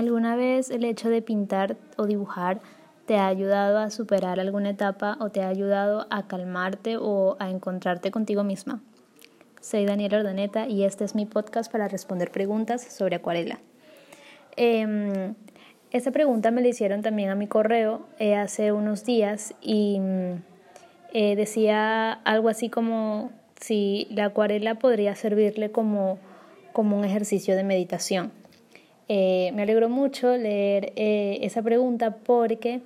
¿Alguna vez el hecho de pintar o dibujar te ha ayudado a superar alguna etapa o te ha ayudado a calmarte o a encontrarte contigo misma? Soy Daniela Ordaneta y este es mi podcast para responder preguntas sobre acuarela. Eh, esta pregunta me la hicieron también a mi correo eh, hace unos días y mm, eh, decía algo así como si la acuarela podría servirle como, como un ejercicio de meditación. Eh, me alegró mucho leer eh, esa pregunta porque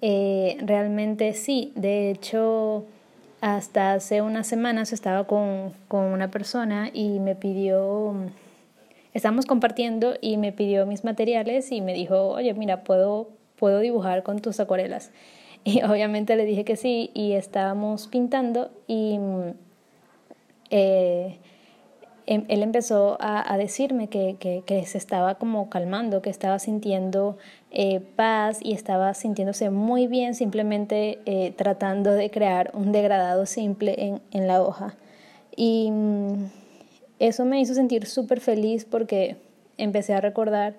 eh, realmente sí, de hecho hasta hace unas semanas estaba con, con una persona y me pidió, estábamos compartiendo y me pidió mis materiales y me dijo, oye, mira, puedo, puedo dibujar con tus acuarelas. Y obviamente le dije que sí y estábamos pintando y él empezó a, decirme que, que, se estaba como calmando, que estaba sintiendo eh, paz y estaba sintiéndose muy bien simplemente eh, tratando de crear un degradado simple en, en la hoja. Y mm, eso me hizo sentir súper feliz porque empecé a recordar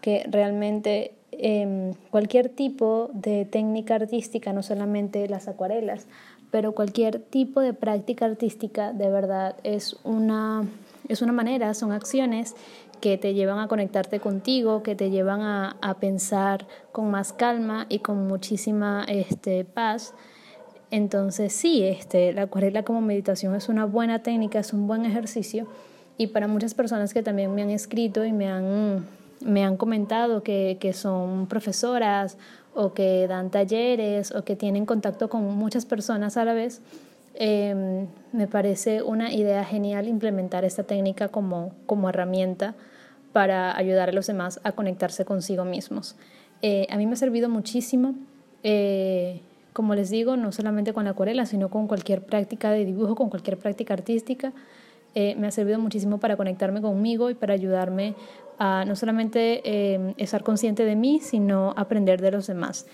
que realmente em, cualquier tipo de técnica artística, no solamente las acuarelas, pero cualquier tipo de práctica artística de verdad es una es una manera, son acciones que te llevan a conectarte contigo, que te llevan a, a pensar con más calma y con muchísima este, paz. Entonces sí, este, la acuarela como meditación es una buena técnica, es un buen ejercicio y para muchas personas que también me han escrito y me han, me han comentado que, que son profesoras o que dan talleres o que tienen contacto con muchas personas a la vez, eh, me parece una idea genial implementar esta técnica como, como herramienta para ayudar a los demás a conectarse consigo mismos. Eh, a mí me ha servido muchísimo, eh, como les digo, no solamente con la acuarela, sino con cualquier práctica de dibujo, con cualquier práctica artística. Eh, me ha servido muchísimo para conectarme conmigo y para ayudarme a no solamente estar consciente de mí, sino aprender de los demás.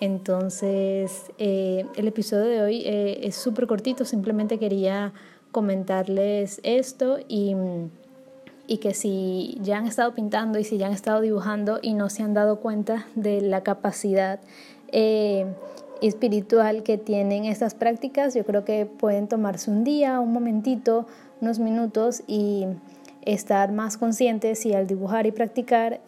Entonces, eh, el episodio de hoy eh, es súper cortito, simplemente quería comentarles esto y, y, que si ya han estado pintando y si ya han estado dibujando y no se han dado cuenta de la capacidad eh, espiritual que tienen estas prácticas, yo creo que pueden tomarse un día, un momentito, unos minutos y estar más conscientes y al dibujar y practicar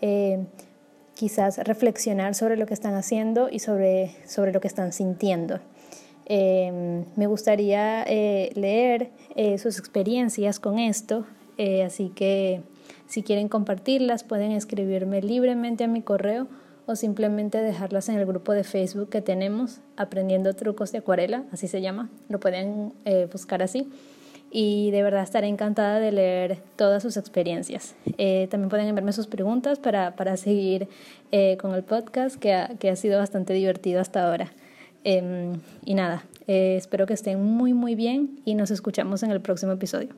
quizás reflexionar sobre lo que están haciendo y sobre, sobre lo que están sintiendo. Em, me gustaría eh, leer eh, sus experiencias con esto, eh, así que si quieren compartirlas pueden escribirme libremente a mi correo o simplemente dejarlas en el grupo de Facebook que tenemos, Aprendiendo Trucos de Acuarela, así se llama, lo pueden buscar así y de verdad estaré encantada de leer todas sus experiencias. Eh, también pueden enviarme sus preguntas para, para seguir eh, con el podcast que ha, que ha, sido bastante divertido hasta ahora. Em, y nada, eh, espero que estén muy muy bien y nos escuchamos en el próximo episodio.